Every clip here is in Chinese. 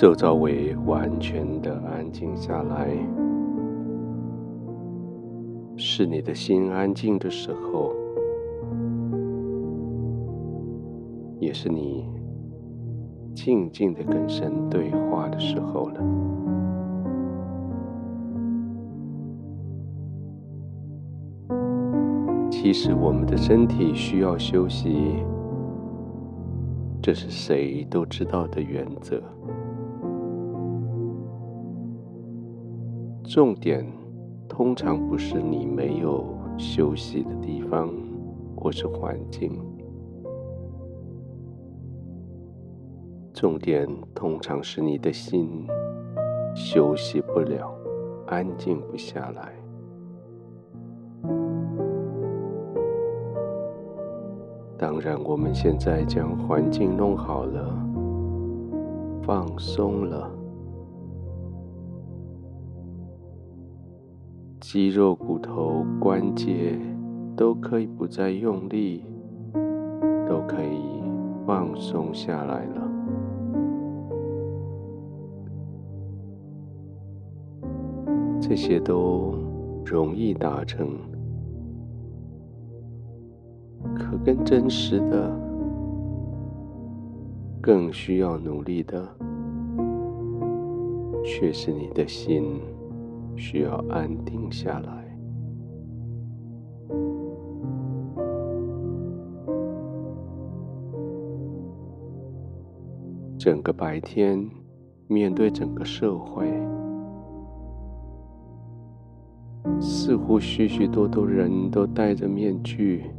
周遭为完全的安静下来，是你的心安静的时候，也是你静静的跟神对话的时候了。其实我们的身体需要休息，这是谁都知道的原则。重点通常不是你没有休息的地方，或是环境。重点通常是你的心休息不了，安静不下来。当然，我们现在将环境弄好了，放松了，肌肉、骨头、关节都可以不再用力，都可以放松下来了。这些都容易达成。可更真实的，更需要努力的，却是你的心需要安定下来。整个白天，面对整个社会，似乎许许多多人都戴着面具。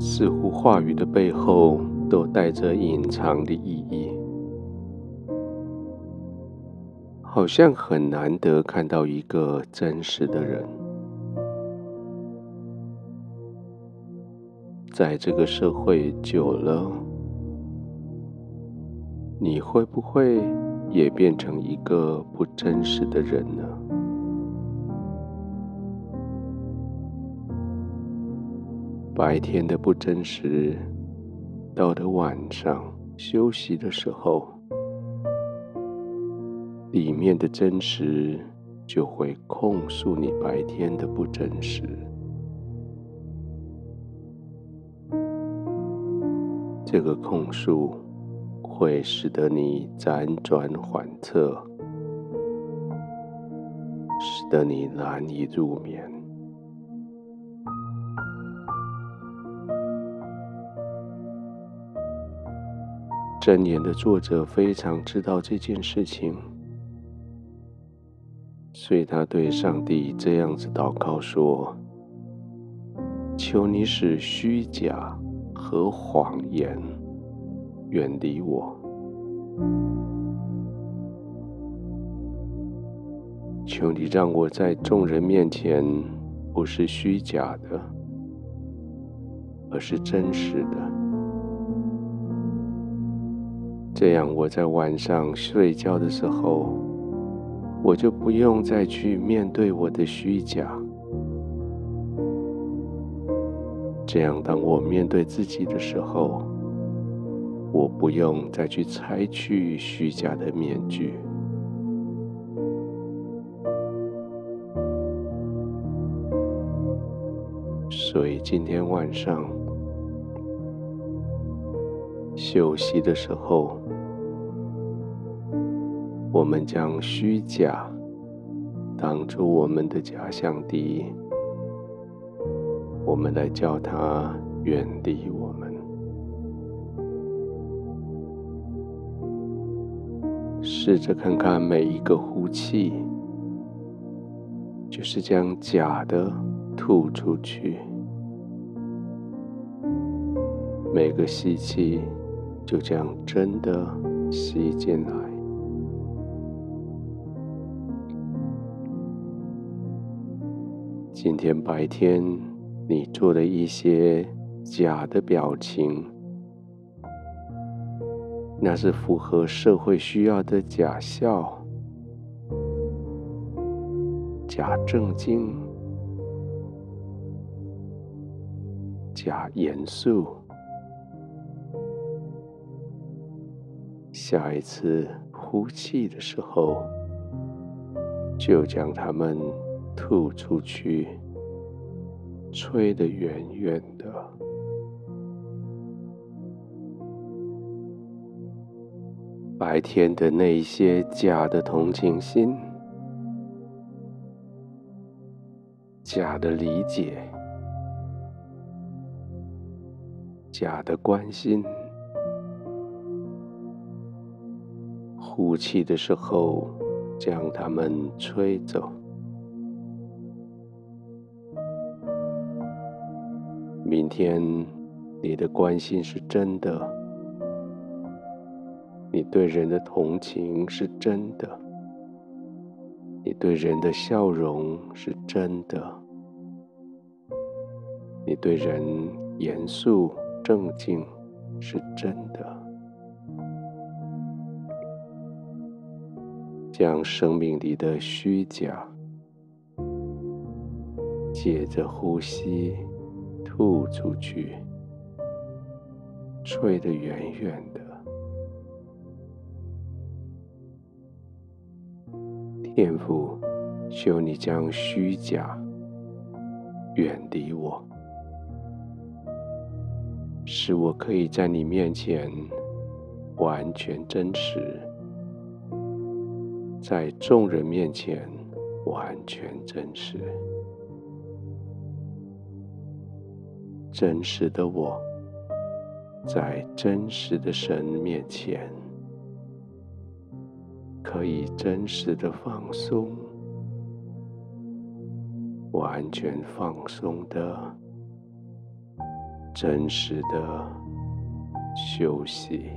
似乎话语的背后都带着隐藏的意义，好像很难得看到一个真实的人。在这个社会久了，你会不会也变成一个不真实的人呢？白天的不真实，到了晚上休息的时候，里面的真实就会控诉你白天的不真实。这个控诉会使得你辗转反侧，使得你难以入眠。箴言的作者非常知道这件事情，所以他对上帝这样子祷告说：“求你使虚假和谎言远离我，求你让我在众人面前不是虚假的，而是真实的。”这样，我在晚上睡觉的时候，我就不用再去面对我的虚假。这样，当我面对自己的时候，我不用再去拆去虚假的面具。所以，今天晚上休息的时候。我们将虚假当作我们的假想敌，我们来叫它远离我们。试着看看每一个呼气，就是将假的吐出去；每个吸气，就将真的吸进来。今天白天，你做了一些假的表情，那是符合社会需要的假笑、假正经、假严肃。下一次呼气的时候，就将它们吐出去，吹得远远的。白天的那些假的同情心、假的理解、假的关心。呼气的时候，将它们吹走。明天，你的关心是真的，你对人的同情是真的，你对人的笑容是真的，你对人严肃正经是真的。将生命里的虚假，借着呼吸吐出去，吹得远远的。天父，求你将虚假远离我，使我可以在你面前完全真实。在众人面前完全真实，真实的我，在真实的神面前，可以真实的放松，完全放松的，真实的休息。